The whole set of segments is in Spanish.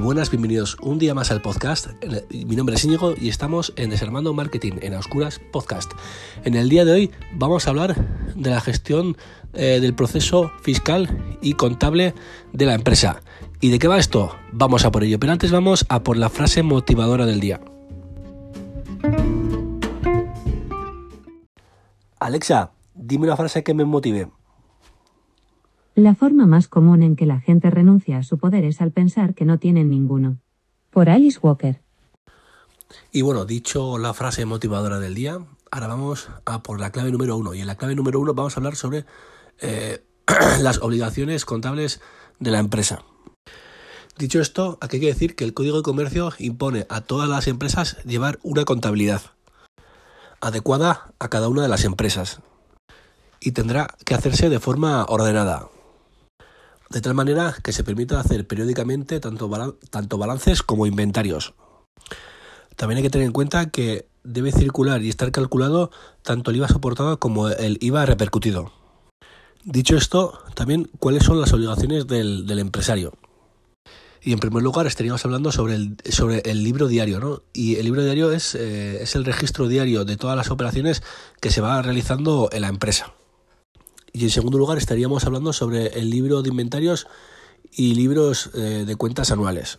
buenas, bienvenidos un día más al podcast. Mi nombre es Íñigo y estamos en Desarmando Marketing en Oscuras Podcast. En el día de hoy vamos a hablar de la gestión eh, del proceso fiscal y contable de la empresa. ¿Y de qué va esto? Vamos a por ello, pero antes vamos a por la frase motivadora del día. Alexa, dime una frase que me motive. La forma más común en que la gente renuncia a su poder es al pensar que no tienen ninguno. Por Alice Walker. Y bueno, dicho la frase motivadora del día, ahora vamos a por la clave número uno. Y en la clave número uno vamos a hablar sobre eh, las obligaciones contables de la empresa. Dicho esto, aquí hay que decir que el Código de Comercio impone a todas las empresas llevar una contabilidad adecuada a cada una de las empresas y tendrá que hacerse de forma ordenada, de tal manera que se permita hacer periódicamente tanto, tanto balances como inventarios. También hay que tener en cuenta que debe circular y estar calculado tanto el IVA soportado como el IVA repercutido. Dicho esto, también cuáles son las obligaciones del, empresario. Y en primer lugar estaríamos hablando sobre el, sobre el libro diario, ¿no? Y el libro diario es, eh, es el registro diario de todas las operaciones que se va realizando en la empresa. Y en segundo lugar estaríamos hablando sobre el libro de inventarios y libros eh, de cuentas anuales.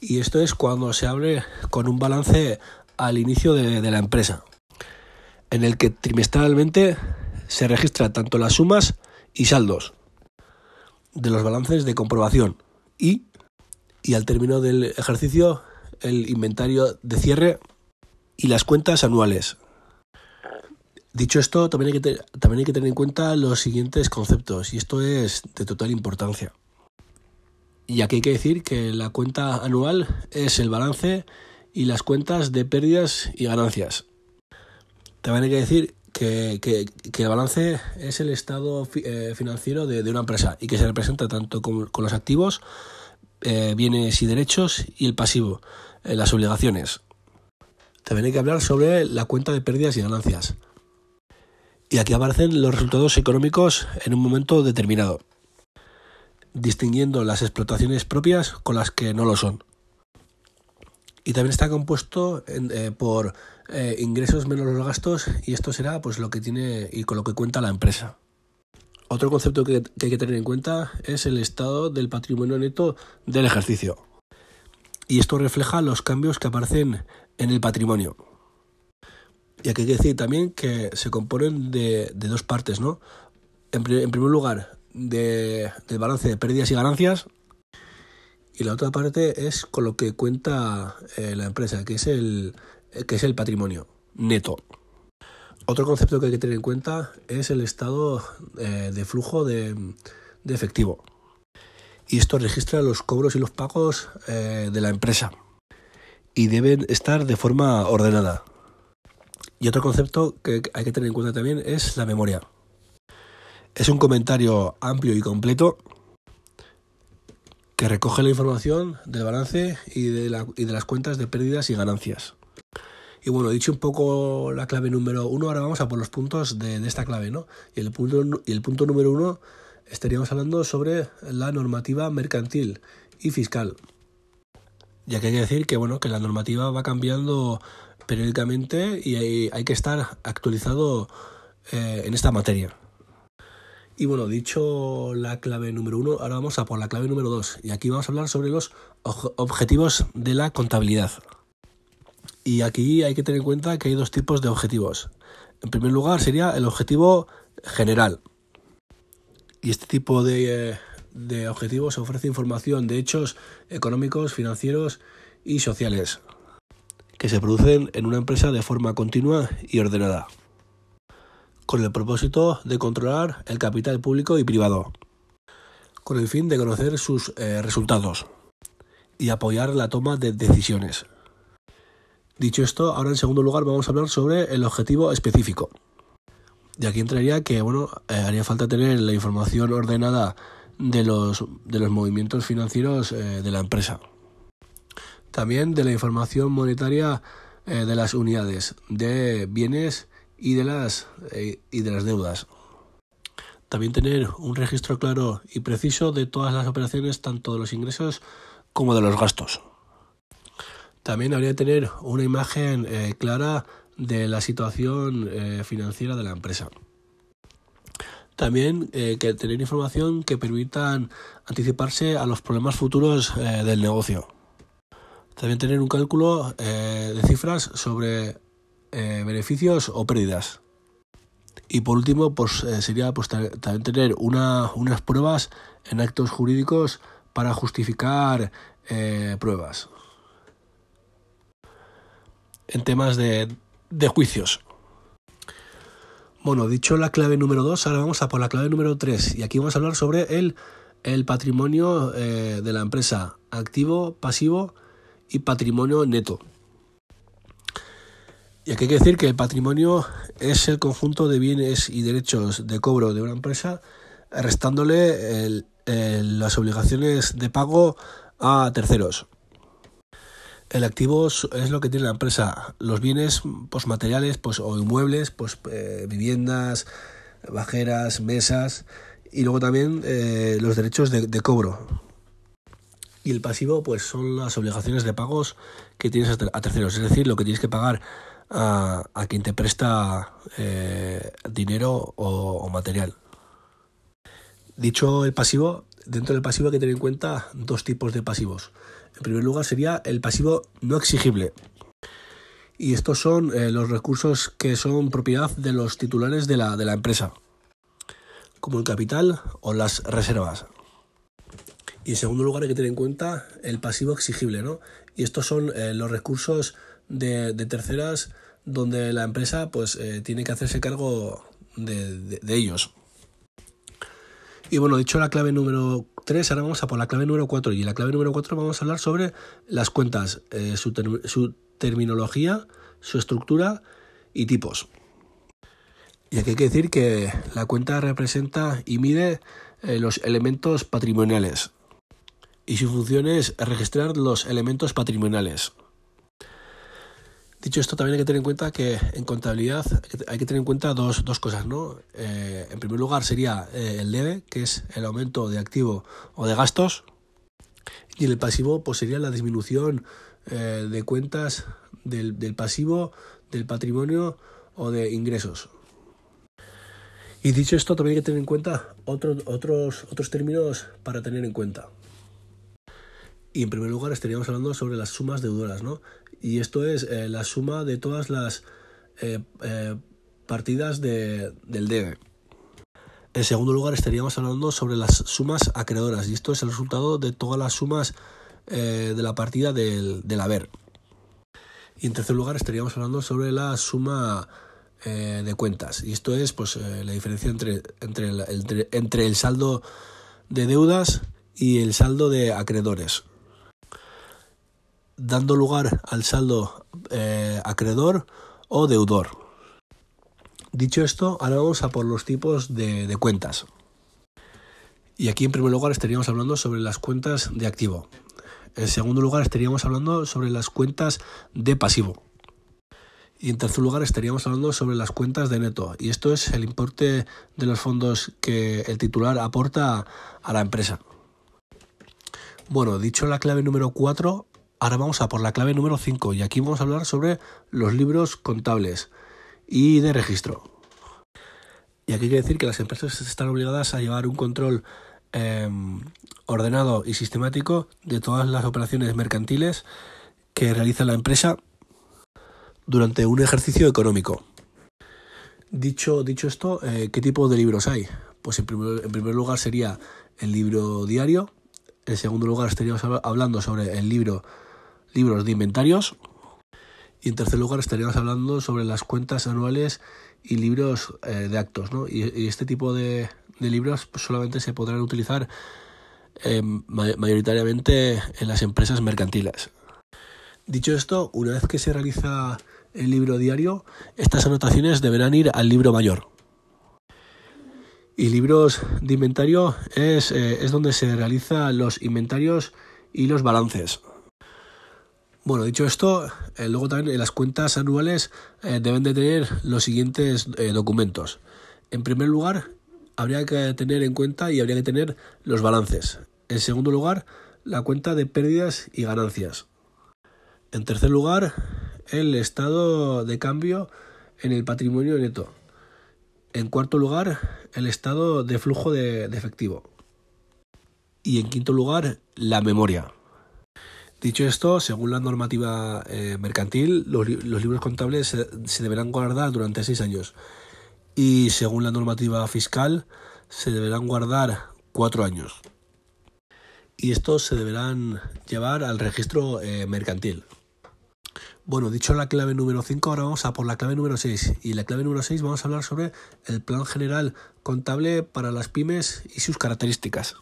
Y esto es cuando se abre con un balance al inicio de, de la empresa, en el que trimestralmente se registra tanto las sumas y saldos de los balances de comprobación y, y al término del ejercicio el inventario de cierre y las cuentas anuales. Dicho esto, también hay, que también hay que tener en cuenta los siguientes conceptos, y esto es de total importancia. Y aquí hay que decir que la cuenta anual es el balance y las cuentas de pérdidas y ganancias. También hay que decir que, el balance es el estado eh, financiero de, una empresa y que se representa tanto con, los activos, eh, bienes y derechos y el pasivo, eh, las obligaciones. También hay que hablar sobre la cuenta de pérdidas y ganancias y aquí aparecen los resultados económicos en un momento determinado, distinguiendo las explotaciones propias con las que no lo son. Y también está compuesto eh, por eh, ingresos menos los gastos y esto será pues lo que tiene y con lo que cuenta la empresa. Otro concepto que hay que tener en cuenta es el estado del patrimonio neto del ejercicio. Y esto refleja los cambios que aparecen en el patrimonio. Y aquí hay que decir también que se componen de, dos partes, ¿no? En, primer lugar, de, del balance de pérdidas y ganancias. Y la otra parte es con lo que cuenta eh, la empresa, que es, el, que es el patrimonio neto. Otro concepto que hay que tener en cuenta es el estado eh, de flujo de, efectivo. Y esto registra los cobros y los pagos eh, de la empresa. Y deben estar de forma ordenada. Y otro concepto que hay que tener en cuenta también es la memoria. Es un comentario amplio y completo que recoge la información del balance y de, las cuentas de pérdidas y ganancias. Y bueno, dicho un poco la clave número uno, ahora vamos a por los puntos de, esta clave, ¿no? Y el punto, y el punto número uno estaríamos hablando sobre la normativa mercantil y fiscal. Ya que hay que decir que bueno, que la normativa va cambiando periódicamente y hay, que estar actualizado eh, en esta materia. Y bueno, dicho la clave número uno, ahora vamos a por la clave número dos. Y aquí vamos a hablar sobre los objetivos de la contabilidad. Y aquí hay que tener en cuenta que hay dos tipos de objetivos. En primer lugar sería el objetivo general. Y este tipo de, eh, de objetivos ofrece información de hechos económicos, financieros y sociales que se producen en una empresa de forma continua y ordenada, con el propósito de controlar el capital público y privado, con el fin de conocer sus eh, resultados y apoyar la toma de decisiones. Dicho esto, ahora en segundo lugar vamos a hablar sobre el objetivo específico. Y aquí entraría que bueno, eh, haría falta tener la información ordenada de los, de los movimientos financieros eh, de la empresa. También de la información monetaria eh, de las unidades, de bienes y de las, eh, y de las deudas. También tener un registro claro y preciso de todas las operaciones, tanto de los ingresos como de los gastos. También habría que tener una imagen eh, clara de la situación financiera de la empresa. También que tener información que permitan anticiparse a los problemas futuros del negocio. También tener un cálculo de cifras sobre beneficios o pérdidas. Y por último, pues sería pues, también tener una, unas pruebas en actos jurídicos para justificar pruebas en temas de, de juicios. Bueno, dicho la clave número 2, ahora vamos a por la clave número 3 y aquí vamos a hablar sobre el, el patrimonio eh, de la empresa, activo, pasivo y patrimonio neto. Y aquí hay que decir que el patrimonio es el conjunto de bienes y derechos de cobro de una empresa, restándole las obligaciones de pago a terceros. El activo es lo que tiene la empresa. Los bienes pues, materiales pues, o inmuebles, pues, eh, viviendas, bajeras, mesas y luego también eh, los derechos de, cobro. Y el pasivo pues son las obligaciones de pagos que tienes a terceros, es decir, lo que tienes que pagar a, quien te presta eh, dinero o, o material. Dicho el pasivo, dentro del pasivo hay que tener en cuenta dos tipos de pasivos. En primer lugar sería el pasivo no exigible. Y estos son eh, los recursos que son propiedad de los titulares de la, de la empresa, como el capital o las reservas. Y en segundo lugar hay que tener en cuenta el pasivo exigible, ¿no? Y estos son eh, los recursos de, terceras donde la empresa pues eh, tiene que hacerse cargo de ellos. Y bueno, dicho la clave número 3, ahora vamos a por la clave número 4. Y en la clave número 4 vamos a hablar sobre las cuentas, eh, su, terminología, su estructura y tipos. Y aquí hay que decir que la cuenta representa y mide los elementos patrimoniales. Y su función es registrar los elementos patrimoniales. Dicho esto, también hay que tener en cuenta que en contabilidad hay que tener en cuenta dos, cosas, ¿no? Eh, en primer lugar sería eh, el debe, que es el aumento de activo o de gastos, y el pasivo pues sería la disminución eh, de cuentas del, pasivo, del patrimonio o de ingresos. Y dicho esto, también hay que tener en cuenta otros, otros términos para tener en cuenta. Y en primer lugar estaríamos hablando sobre las sumas deudoras, ¿no? Y esto es eh, la suma de todas las eh, eh, partidas del debe. En segundo lugar estaríamos hablando sobre las sumas acreedoras y esto es el resultado de todas las sumas de la partida del, haber. Y en tercer lugar estaríamos hablando sobre la suma de cuentas y esto es pues la diferencia entre, entre, el, entre el saldo de deudas y el saldo de acreedores dando lugar al saldo eh, acreedor o deudor. Dicho esto, ahora vamos a por los tipos de, de cuentas. Y aquí en primer lugar estaríamos hablando sobre las cuentas de activo. En segundo lugar estaríamos hablando sobre las cuentas de pasivo. Y en tercer lugar estaríamos hablando sobre las cuentas de neto. Y esto es el importe de los fondos que el titular aporta a la empresa. Bueno, dicho la clave número 4, Ahora vamos a por la clave número 5 y aquí vamos a hablar sobre los libros contables y de registro. Y aquí hay que decir que las empresas están obligadas a llevar un control em, ordenado y sistemático de todas las operaciones mercantiles que realiza la empresa durante un ejercicio económico. Dicho, dicho esto, eh, ¿qué tipo de libros hay? Pues en primer, en primer lugar sería el libro diario, en segundo lugar estaríamos hablando sobre el libro libros de inventarios. Y en tercer lugar estaríamos hablando sobre las cuentas anuales y libros eh, de actos. ¿no? Y, este tipo de, libros pues, solamente se podrán utilizar eh, mayoritariamente en las empresas mercantiles. Dicho esto, una vez que se realiza el libro diario, estas anotaciones deberán ir al libro mayor. Y libros de inventario es, eh, es donde se realizan los inventarios y los balances. Bueno, dicho esto, eh, luego también las cuentas anuales eh, deben de tener los siguientes eh, documentos. En primer lugar, habría que tener en cuenta y habría que tener los balances. En segundo lugar, la cuenta de pérdidas y ganancias. En tercer lugar, el estado de cambio en el patrimonio neto. En cuarto lugar, el estado de flujo de, efectivo. Y en quinto lugar, la memoria. Dicho esto, según la normativa eh, mercantil, los, libros contables se, deberán guardar durante seis años. Y según la normativa fiscal, se deberán guardar cuatro años. Y estos se deberán llevar al registro eh, mercantil. Bueno, dicho la clave número 5, ahora vamos a por la clave número 6. Y la clave número 6 vamos a hablar sobre el plan general contable para las pymes y sus características.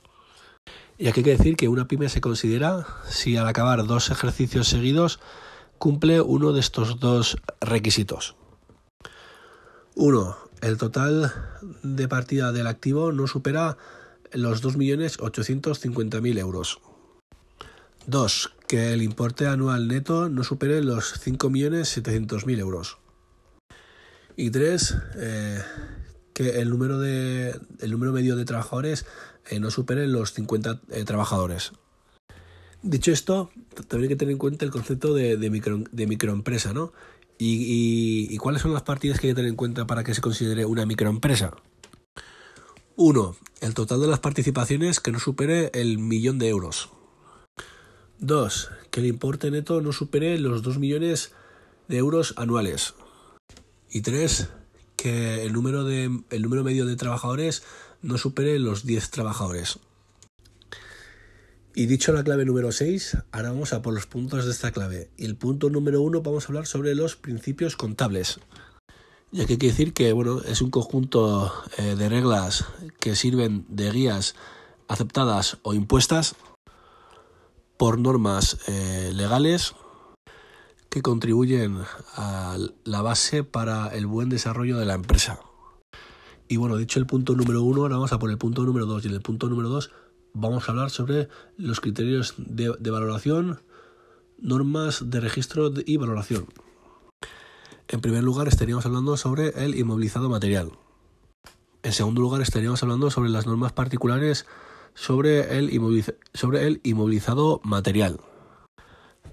Y aquí hay que decir que una pyme se considera si al acabar dos ejercicios seguidos cumple uno de estos dos requisitos. 1. El total de partida del activo no supera los 2.850.000 euros. 2. Que el importe anual neto no supere los 5.700.000 euros. Y 3. Eh, que el número, de, el número medio de trabajadores eh, no supere los 50 eh, trabajadores. Dicho esto, también hay que tener en cuenta el concepto de, microempresa, ¿no? Y, y, cuáles son las partidas que hay que tener en cuenta para que se considere una microempresa? 1. El total de las participaciones que no supere el millón de euros. 2. Que el importe neto no supere los 2 millones de euros anuales. Y 3. Que el número, de, el número medio de trabajadores no supere los 10 trabajadores. Y dicho la clave número 6, ahora vamos a por los puntos de esta clave. Y el punto número 1 vamos a hablar sobre los principios contables. Ya que hay que decir que bueno, es un conjunto eh, de reglas que sirven de guías aceptadas o impuestas por normas eh, legales que contribuyen a la base para el buen desarrollo de la empresa. Y bueno, dicho el punto número uno, ahora vamos a por el punto número dos. Y en el punto número dos vamos a hablar sobre los criterios de, valoración, normas de registro y valoración. En primer lugar estaríamos hablando sobre el inmovilizado material. En segundo lugar estaríamos hablando sobre las normas particulares sobre el, sobre el inmovilizado material.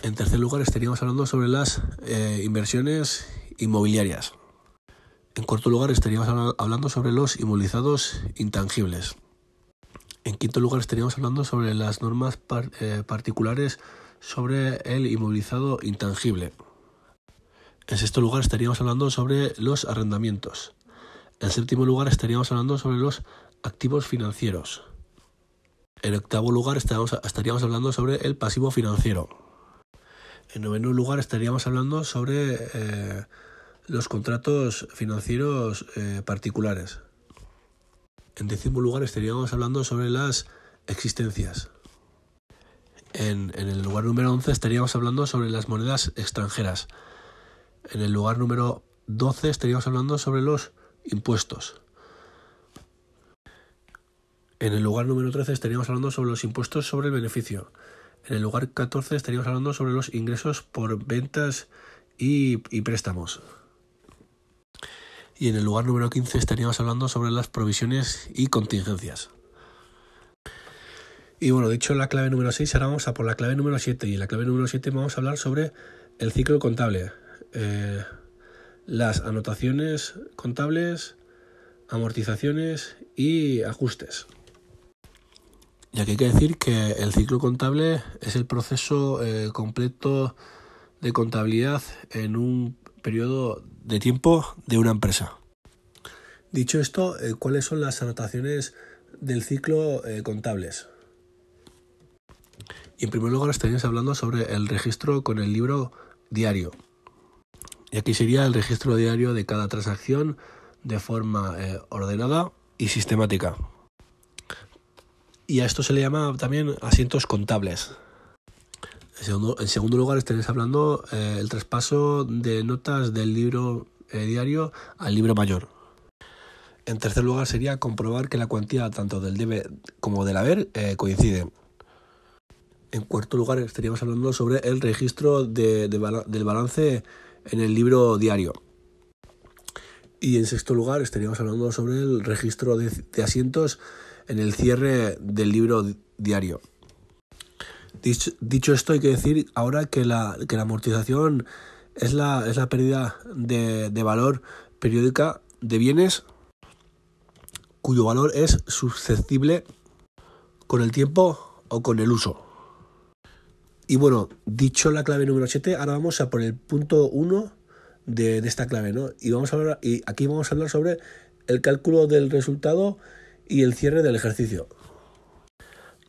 En tercer lugar estaríamos hablando sobre las eh, inversiones inmobiliarias. En cuarto lugar estaríamos hablando sobre los inmovilizados intangibles. En quinto lugar estaríamos hablando sobre las normas eh, particulares sobre el inmovilizado intangible. En sexto lugar estaríamos hablando sobre los arrendamientos. En séptimo lugar estaríamos hablando sobre los activos financieros. En octavo lugar estaríamos, hablando sobre el pasivo financiero. En noveno lugar estaríamos hablando sobre eh, los contratos financieros eh, particulares. En décimo lugar estaríamos hablando sobre las existencias. En, en, el lugar número 11 estaríamos hablando sobre las monedas extranjeras. En el lugar número 12 estaríamos hablando sobre los impuestos. En el lugar número 13 estaríamos hablando sobre los impuestos sobre el beneficio. En el lugar 14 estaríamos hablando sobre los ingresos por ventas y, préstamos. Y en el lugar número 15 estaríamos hablando sobre las provisiones y contingencias. Y bueno, dicho la clave número 6, ahora vamos a por la clave número 7. Y en la clave número 7 vamos a hablar sobre el ciclo contable. Eh, las anotaciones contables, amortizaciones y ajustes ya que hay que decir que el ciclo contable es el proceso eh, completo de contabilidad en un periodo de tiempo de una empresa. Dicho esto, eh, ¿cuáles son las anotaciones del ciclo eh, contables? Y en primer lugar estaríamos hablando sobre el registro con el libro diario. Y aquí sería el registro diario de cada transacción de forma ordenada y sistemática y a esto se le llama también asientos contables. En segundo, lugar estaréis hablando eh, el traspaso de notas del libro eh, diario al libro mayor. En tercer lugar sería comprobar que la cuantía tanto del debe como del haber eh, coinciden. En cuarto lugar estaríamos hablando sobre el registro del balance en el libro diario. Y en sexto lugar estaríamos hablando sobre el registro de, asientos en el cierre del libro diario. Dicho, esto, hay que decir ahora que la, que la amortización es la, es la pérdida de, de valor periódica de bienes cuyo valor es susceptible con el tiempo o con el uso. Y bueno, dicho la clave número 7, ahora vamos a por el punto 1 de, esta clave, ¿no? Y, vamos a hablar, y aquí vamos a hablar sobre el cálculo del resultado y el cierre del ejercicio.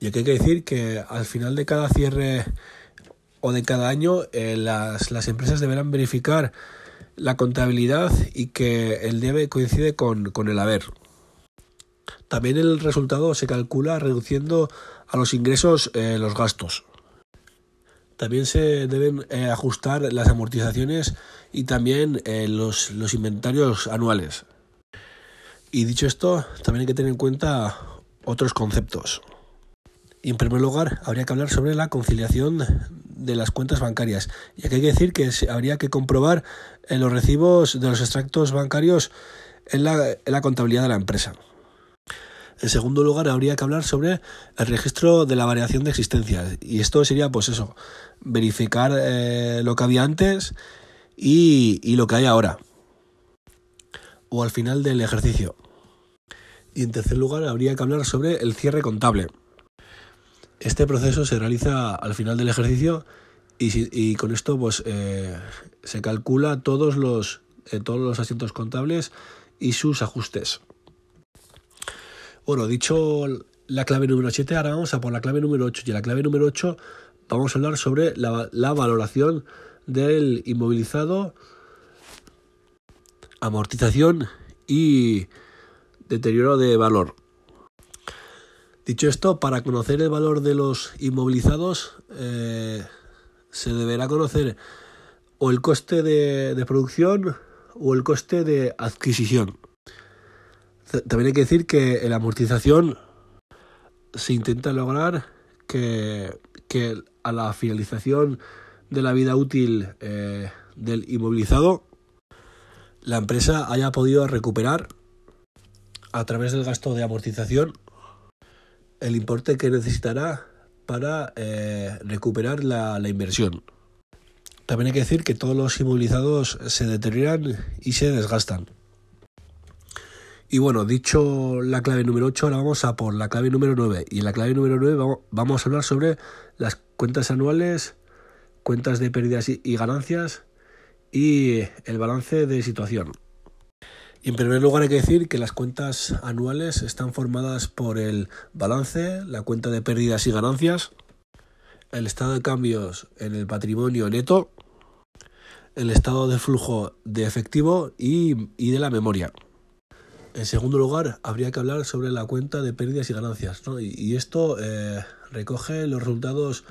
Y aquí hay que decir que al final de cada cierre o de cada año eh, las, empresas deberán verificar la contabilidad y que el debe coincide con, el haber. También el resultado se calcula reduciendo a los ingresos eh, los gastos. También se deben eh, ajustar las amortizaciones y también los inventarios anuales. Y dicho esto, también hay que tener en cuenta otros conceptos. Y en primer lugar, habría que hablar sobre la conciliación de las cuentas bancarias. Y aquí hay que decir que habría que comprobar los recibos de los extractos bancarios en la, contabilidad de la empresa. En segundo lugar, habría que hablar sobre el registro de la variación de existencias. Y esto sería, pues eso, verificar eh, lo que había antes y lo que hay ahora. O al final del ejercicio. Y en tercer lugar, habría que hablar sobre el cierre contable. Este proceso se realiza al final del ejercicio y, con esto pues, eh, se calcula todos los, eh, todos los asientos contables y sus ajustes. Bueno, dicho la clave número 7, ahora vamos a por la clave número 8. Y en la clave número 8 vamos a hablar sobre la valoración del inmovilizado, amortización y deterioro de valor. Dicho esto, para conocer el valor de los inmovilizados eh, se deberá conocer o el coste de, producción o el coste de adquisición. También hay que decir que en la amortización se intenta lograr que, a la finalización de la vida útil eh, del inmovilizado la empresa haya podido recuperar a través del gasto de amortización el importe que necesitará para eh, recuperar la, la, inversión. También hay que decir que todos los inmovilizados se deterioran y se desgastan. Y bueno, dicho la clave número 8, ahora vamos a por la clave número 9. Y en la clave número 9 vamos a hablar sobre las cuentas anuales, cuentas de pérdidas y ganancias y el balance de situación. En primer lugar hay que decir que las cuentas anuales están formadas por el balance, la cuenta de pérdidas y ganancias, el estado de cambios en el patrimonio neto, el estado de flujo de efectivo y, y de la memoria. En segundo lugar, habría que hablar sobre la cuenta de pérdidas y ganancias. ¿no? Y, esto eh, recoge los resultados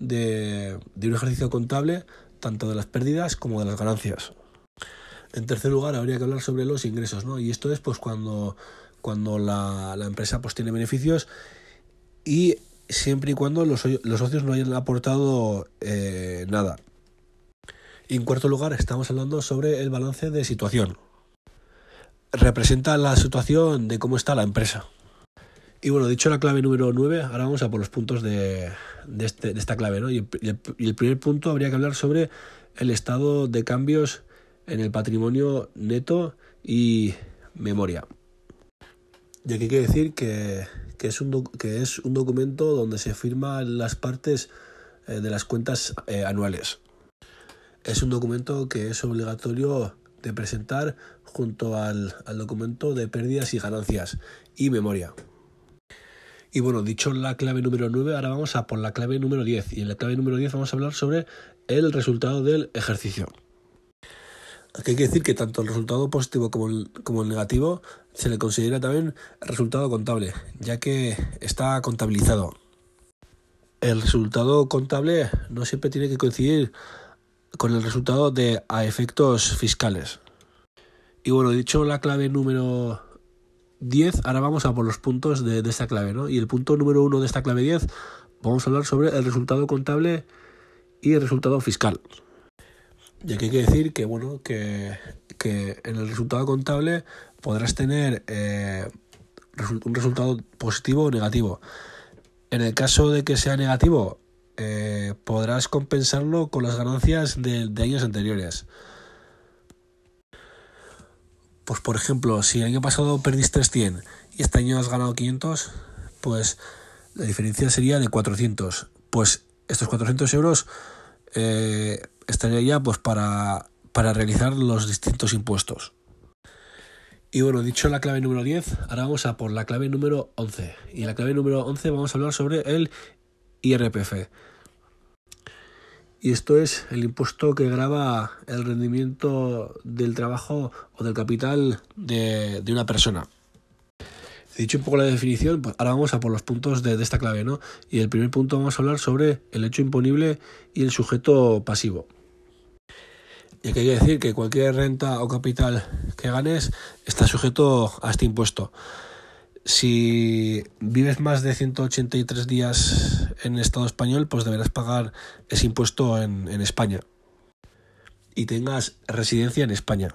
de, un ejercicio contable, tanto de las pérdidas como de las ganancias. En tercer lugar, habría que hablar sobre los ingresos. ¿no? Y esto es pues cuando, cuando la, empresa pues, tiene beneficios y siempre y cuando los, socios no hayan aportado eh, nada. Y en cuarto lugar, estamos hablando sobre el balance de situación representa la situación de cómo está la empresa. Y bueno, dicho la clave número 9, ahora vamos a por los puntos de, de, este, esta clave. ¿no? Y el primer punto habría que hablar sobre el estado de cambios en el patrimonio neto y memoria. Y aquí hay que decir que, que, es, un que es un documento donde se firman las partes eh, de las cuentas eh, anuales. Es un documento que es obligatorio de presentar junto al, documento de pérdidas y ganancias y memoria. Y bueno, dicho la clave número 9, ahora vamos a por la clave número 10. Y en la clave número 10 vamos a hablar sobre el resultado del ejercicio. Aquí hay que decir que tanto el resultado positivo como el, como el negativo se le considera también resultado contable, ya que está contabilizado. El resultado contable no siempre tiene que coincidir con el resultado de a efectos fiscales. Y bueno, dicho la clave número 10, ahora vamos a por los puntos de, esta clave, ¿no? Y el punto número 1 de esta clave 10, vamos a hablar sobre el resultado contable y el resultado fiscal. Y aquí hay que decir que, bueno, que, que en el resultado contable podrás tener eh, un resultado positivo o negativo. En el caso de que sea negativo, eh, podrás compensarlo con las ganancias de, años anteriores. Pues por ejemplo, si el año pasado perdiste 100 y este año has ganado 500, pues la diferencia sería de 400. Pues estos 400 euros eh, estaría ya pues para, para realizar los distintos impuestos. Y bueno, dicho la clave número 10, ahora vamos a por la clave número 11. Y en la clave número 11 vamos a hablar sobre el IRPF. Y esto es el impuesto que graba el rendimiento del trabajo o del capital de, de una persona. Dicho un poco la definición, pues ahora vamos a por los puntos de, de, esta clave, ¿no? Y el primer punto vamos a hablar sobre el hecho imponible y el sujeto pasivo. Y aquí hay que decir que cualquier renta o capital que ganes está sujeto a este impuesto. Si vives más de 183 días en el Estado español, pues deberás pagar ese impuesto en, en España. Y tengas residencia en España.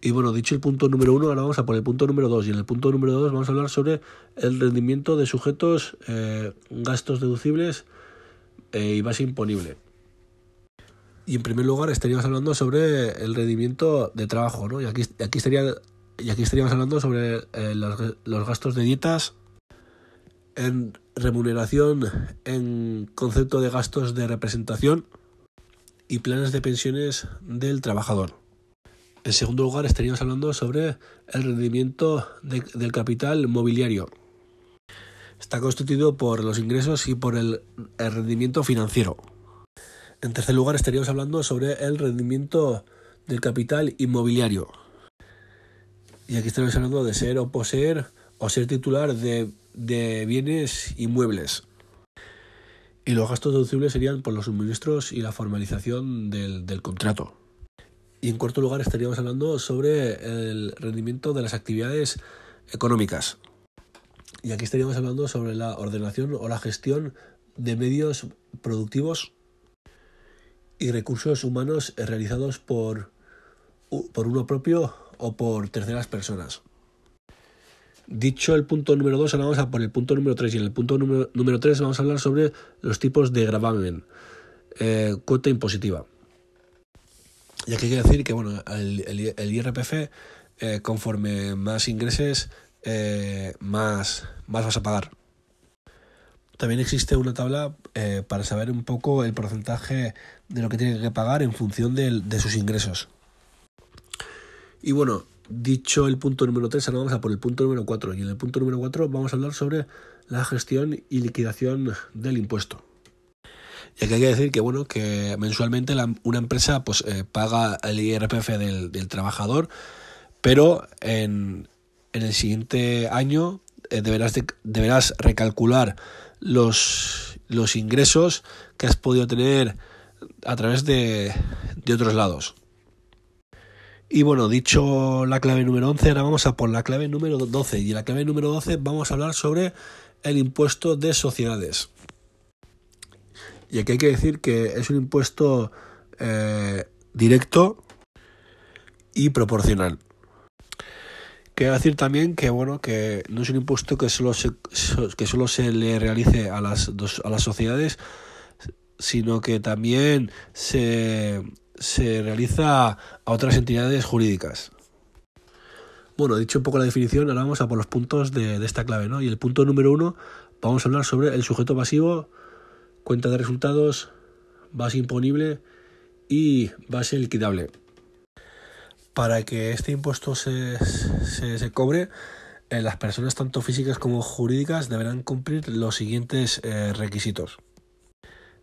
Y bueno, dicho el punto número uno, ahora vamos a por el punto número dos. Y en el punto número dos vamos a hablar sobre el rendimiento de sujetos, eh, gastos deducibles eh, y base imponible. Y en primer lugar estaríamos hablando sobre el rendimiento de trabajo, ¿no? Y aquí, aquí, estaría, y aquí estaríamos hablando sobre eh, los, gastos de dietas, en remuneración, en concepto de gastos de representación y planes de pensiones del trabajador. En segundo lugar, estaríamos hablando sobre el rendimiento de, del capital mobiliario. Está constituido por los ingresos y por el, rendimiento financiero. En tercer lugar, estaríamos hablando sobre el rendimiento del capital inmobiliario. Y aquí estaríamos hablando de ser o poseer o ser titular de, de bienes inmuebles. Y los gastos deducibles serían por los suministros y la formalización del, del contrato. Y en cuarto lugar estaríamos hablando sobre el rendimiento de las actividades económicas. Y aquí estaríamos hablando sobre la ordenación o la gestión de medios productivos y recursos humanos realizados por, por uno propio o por terceras personas. Dicho el punto número 2, ahora vamos a por el punto número 3 y en el punto número, número 3 vamos a hablar sobre los tipos de gravamen, eh, cuota impositiva. Y aquí que decir que bueno, el IRPF, eh, conforme más ingreses, eh, más, más vas a pagar. También existe una tabla eh, para saber un poco el porcentaje de lo que tiene que pagar en función de, sus ingresos. Y bueno, dicho el punto número 3, ahora vamos a por el punto número 4. Y en el punto número 4 vamos a hablar sobre la gestión y liquidación del impuesto. Y aquí hay que decir que bueno, que mensualmente una empresa pues eh, paga el IRPF del, trabajador, pero en, en, el siguiente año eh, deberás, de, deberás recalcular los, los ingresos que has podido tener a través de, de otros lados. Y bueno, dicho la clave número 11, ahora vamos a por la clave número 12. Y en la clave número 12 vamos a hablar sobre el impuesto de sociedades. Y aquí hay que decir que es un impuesto eh, directo y proporcional. Quiero decir también que bueno que no es un impuesto que solo se, que solo se le realice a las, dos, a las sociedades, sino que también se, se realiza a otras entidades jurídicas. Bueno, dicho un poco la definición, ahora vamos a por los puntos de, de esta clave, ¿no? Y el punto número uno, vamos a hablar sobre el sujeto pasivo cuenta de resultados, base imponible y base liquidable. Para que este impuesto se, se, cobre, eh, las personas tanto físicas como jurídicas deberán cumplir los siguientes eh, requisitos.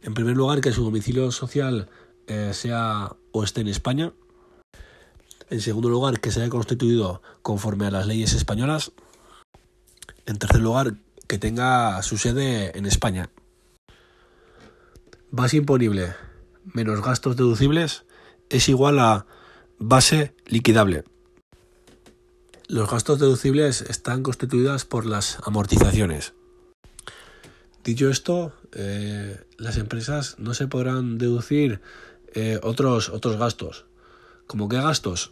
En primer lugar, que su domicilio social eh, sea o esté en España. En segundo lugar, que se haya constituido conforme a las leyes españolas. En tercer lugar, que tenga su sede en España. Base imponible menos gastos deducibles es igual a base liquidable. Los gastos deducibles están constituidos por las amortizaciones. Dicho esto, eh, las empresas no se podrán deducir eh, otros, otros gastos. ¿Cómo qué gastos?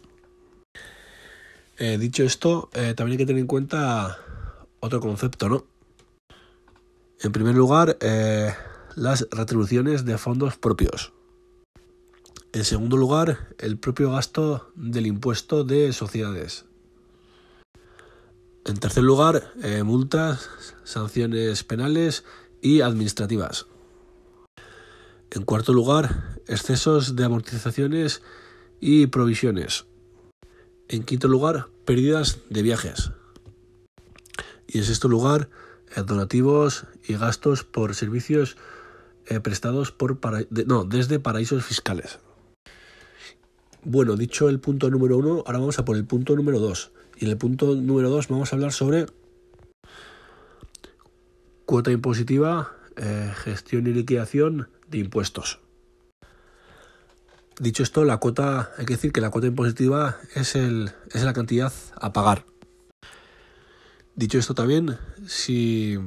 Eh, dicho esto, también hay que tener en cuenta otro concepto, ¿no? En primer lugar, las retribuciones de fondos propios. En segundo lugar, el propio gasto del impuesto de sociedades. En tercer lugar, multas, sanciones penales y administrativas. En cuarto lugar, excesos de amortizaciones y provisiones. En quinto lugar, pérdidas de viajes. Y en sexto lugar, eh, donativos y gastos por servicios eh, prestados por no, desde paraísos fiscales. Bueno, dicho el punto número uno, ahora vamos a por el punto número dos. Y en el punto número dos vamos a hablar sobre cuota impositiva, eh, gestión y liquidación de impuestos. Dicho esto, la cuota, hay que decir que la cuota impositiva es, el, es la cantidad a pagar. Dicho esto también, si,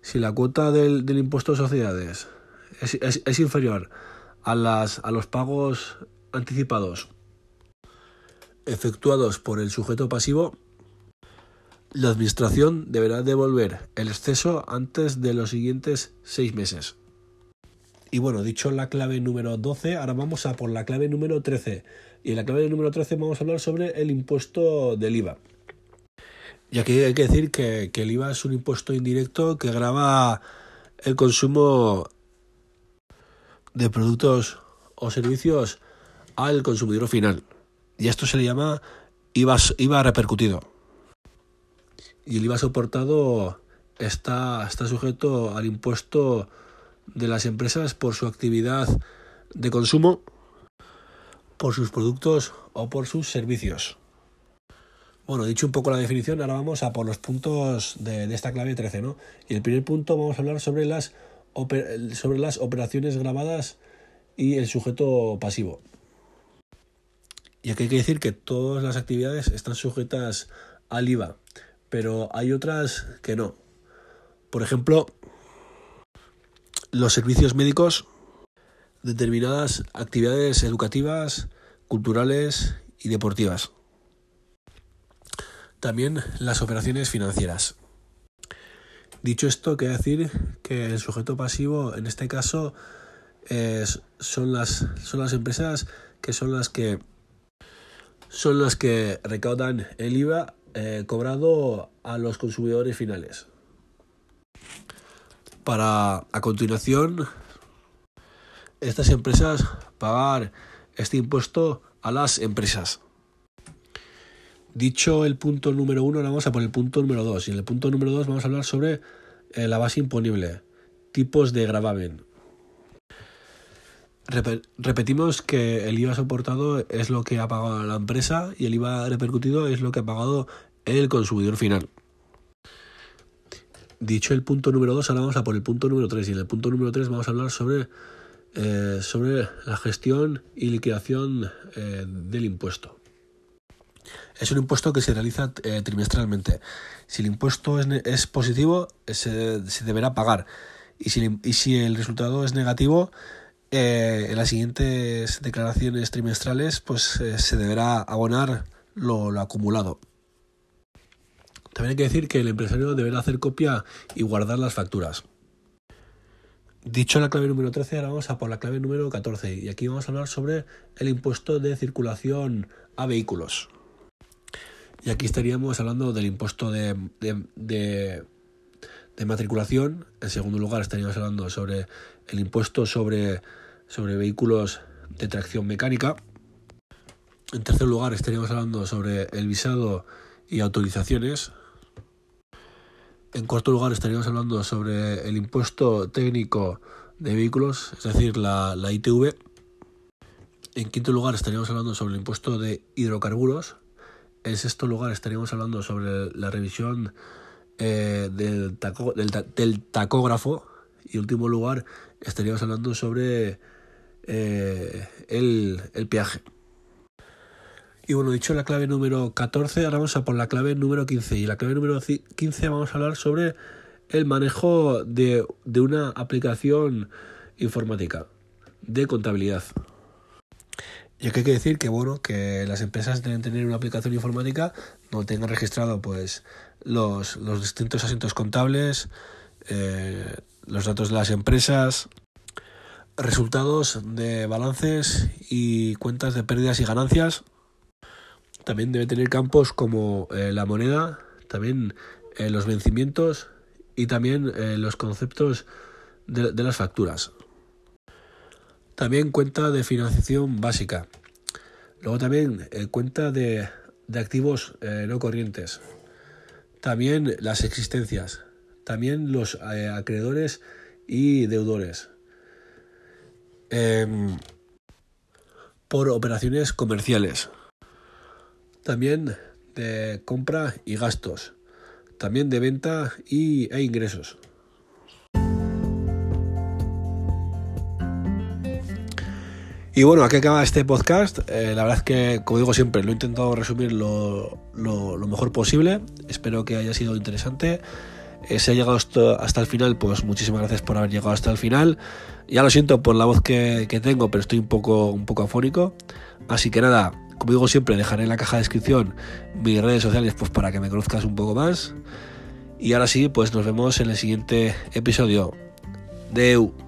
si la cuota del, impuesto de sociedades es, es, inferior a, las, a los pagos anticipados efectuados por el sujeto pasivo, la Administración deberá devolver el exceso antes de los siguientes seis meses. Y bueno, dicho la clave número 12, ahora vamos a por la clave número 13. Y en la clave número 13 vamos a hablar sobre el impuesto del IVA. Y aquí hay que decir que, el IVA es un impuesto indirecto que grava el consumo de productos o servicios al consumidor final. Y esto se le llama IVA, repercutido. Y el IVA soportado está, está sujeto al impuesto de las empresas por su actividad de consumo, por sus productos o por sus servicios. Bueno, dicho un poco la definición, ahora vamos a por los puntos de, esta clave 13, ¿no? Y el primer punto vamos a hablar sobre las, sobre las operaciones grabadas y el sujeto pasivo. Y aquí hay que decir que todas las actividades están sujetas al IVA, pero hay otras que no. Por ejemplo, los servicios médicos, determinadas actividades educativas, culturales y deportivas. También las operaciones financieras. Dicho esto, quiere decir que el sujeto pasivo, en este caso, son, las, son las empresas que son las que son las que recaudan el IVA eh, cobrado a los consumidores finales para a continuación estas empresas pagar este impuesto a las empresas. Dicho el punto número uno, ahora vamos a por el punto número dos. Y en el punto número dos vamos a hablar sobre eh, la base imponible, tipos de gravamen. Repetimos que el IVA soportado es lo que ha pagado la empresa y el IVA repercutido es lo que ha pagado el consumidor final. Dicho el punto número 2, ahora vamos a por el punto número 3. Y en el punto número 3 vamos a hablar sobre, eh, sobre la gestión y liquidación eh, del impuesto. Es un impuesto que se realiza eh, trimestralmente. Si el impuesto es, positivo, se, deberá pagar. Y si, y si, el resultado es negativo, en las siguientes declaraciones trimestrales, pues se deberá abonar lo acumulado. También hay que decir que el empresario deberá hacer copia y guardar las facturas. Dicho la clave número 13, ahora vamos a por la clave número 14 y aquí vamos a hablar sobre el impuesto de circulación a vehículos. Y aquí estaríamos hablando del impuesto de, de, matriculación. En segundo lugar estaríamos hablando sobre el impuesto sobre, sobre vehículos de tracción mecánica. En tercer lugar estaríamos hablando sobre el visado y autorizaciones. En cuarto lugar estaríamos hablando sobre el impuesto técnico de vehículos, es decir, la, ITV. En quinto lugar estaríamos hablando sobre el impuesto de hidrocarburos. En sexto lugar estaríamos hablando sobre la revisión eh, del, tacógrafo. Y último lugar estaríamos hablando sobre eh, el, el peaje. Y bueno, dicho la clave número 14, ahora vamos a por la clave número 15. Y la clave número 15 vamos a hablar sobre el manejo de, de una aplicación informática de contabilidad. Y aquí hay que decir que bueno, que las empresas deben tener una aplicación informática donde tengan registrado pues los, los distintos asientos contables, eh, los datos de las empresas, resultados de balances y cuentas de pérdidas y ganancias. También debe tener campos como eh, la moneda, también eh, los vencimientos y también los conceptos de, de las facturas. También cuenta de financiación básica. Luego también eh, cuenta de, de activos eh, no corrientes. También las existencias. También los eh, acreedores y deudores. Em, por operaciones comerciales. También de compra y gastos. También de venta y, e ingresos. Y bueno, aquí acaba este podcast. Eh, la verdad es que, como digo siempre, lo he intentado resumir lo, mejor posible. Espero que haya sido interesante. Eh, si ha llegado hasta, hasta, el final, pues muchísimas gracias por haber llegado hasta el final. Ya lo siento por la voz que, que, tengo, pero estoy un poco, un poco afónico. Así que nada, como digo siempre, dejaré en la caja de descripción mis redes sociales pues para que me conozcas un poco más. Y ahora sí, pues nos vemos en el siguiente episodio. Deu.